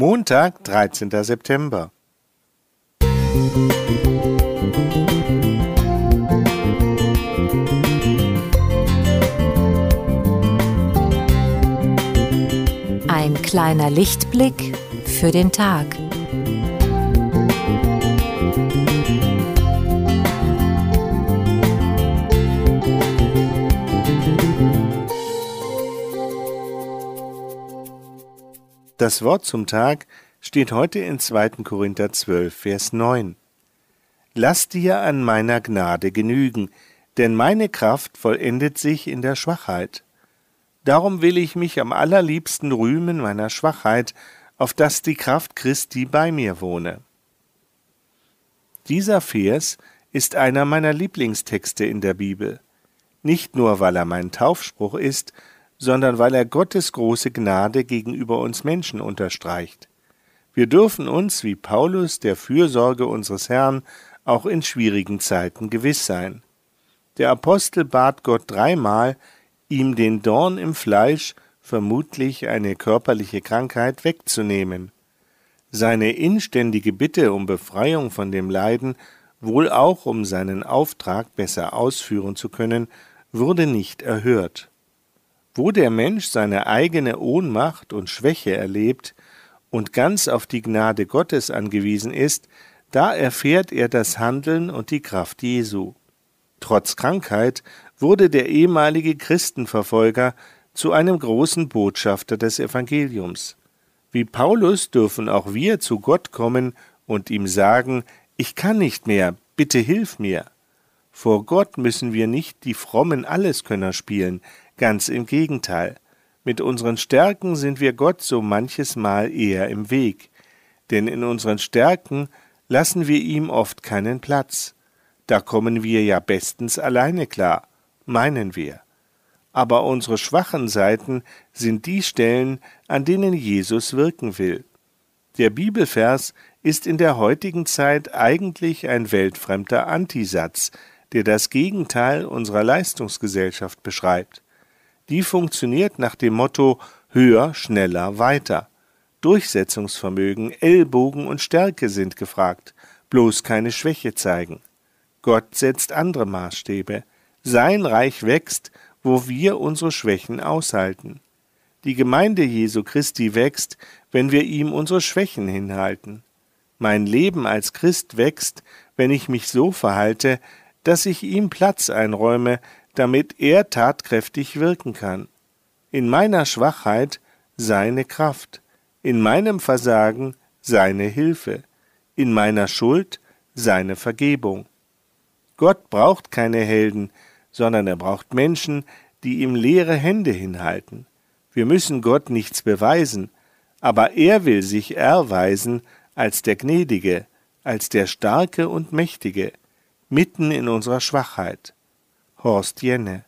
Montag, 13. September. Ein kleiner Lichtblick für den Tag. Das Wort zum Tag steht heute in 2. Korinther 12, Vers 9. Lass dir an meiner Gnade genügen, denn meine Kraft vollendet sich in der Schwachheit. Darum will ich mich am allerliebsten rühmen meiner Schwachheit, auf dass die Kraft Christi bei mir wohne. Dieser Vers ist einer meiner Lieblingstexte in der Bibel, nicht nur weil er mein Taufspruch ist, sondern weil er Gottes große Gnade gegenüber uns Menschen unterstreicht. Wir dürfen uns, wie Paulus, der Fürsorge unseres Herrn auch in schwierigen Zeiten gewiss sein. Der Apostel bat Gott dreimal, ihm den Dorn im Fleisch, vermutlich eine körperliche Krankheit, wegzunehmen. Seine inständige Bitte um Befreiung von dem Leiden, wohl auch um seinen Auftrag besser ausführen zu können, wurde nicht erhört. Wo der Mensch seine eigene Ohnmacht und Schwäche erlebt und ganz auf die Gnade Gottes angewiesen ist, da erfährt er das Handeln und die Kraft Jesu. Trotz Krankheit wurde der ehemalige Christenverfolger zu einem großen Botschafter des Evangeliums. Wie Paulus dürfen auch wir zu Gott kommen und ihm sagen, ich kann nicht mehr, bitte hilf mir. Vor Gott müssen wir nicht die frommen Alleskönner spielen, ganz im Gegenteil. Mit unseren Stärken sind wir Gott so manches Mal eher im Weg, denn in unseren Stärken lassen wir ihm oft keinen Platz. Da kommen wir ja bestens alleine klar, meinen wir. Aber unsere schwachen Seiten sind die Stellen, an denen Jesus wirken will. Der Bibelvers ist in der heutigen Zeit eigentlich ein weltfremder Antisatz, der das Gegenteil unserer Leistungsgesellschaft beschreibt. Die funktioniert nach dem Motto höher, schneller, weiter. Durchsetzungsvermögen, Ellbogen und Stärke sind gefragt, bloß keine Schwäche zeigen. Gott setzt andere Maßstäbe. Sein Reich wächst, wo wir unsere Schwächen aushalten. Die Gemeinde Jesu Christi wächst, wenn wir ihm unsere Schwächen hinhalten. Mein Leben als Christ wächst, wenn ich mich so verhalte, dass ich ihm Platz einräume, damit er tatkräftig wirken kann. In meiner Schwachheit seine Kraft, in meinem Versagen seine Hilfe, in meiner Schuld seine Vergebung. Gott braucht keine Helden, sondern er braucht Menschen, die ihm leere Hände hinhalten. Wir müssen Gott nichts beweisen, aber er will sich erweisen als der Gnädige, als der Starke und Mächtige, mitten in unserer Schwachheit. Horst Jenne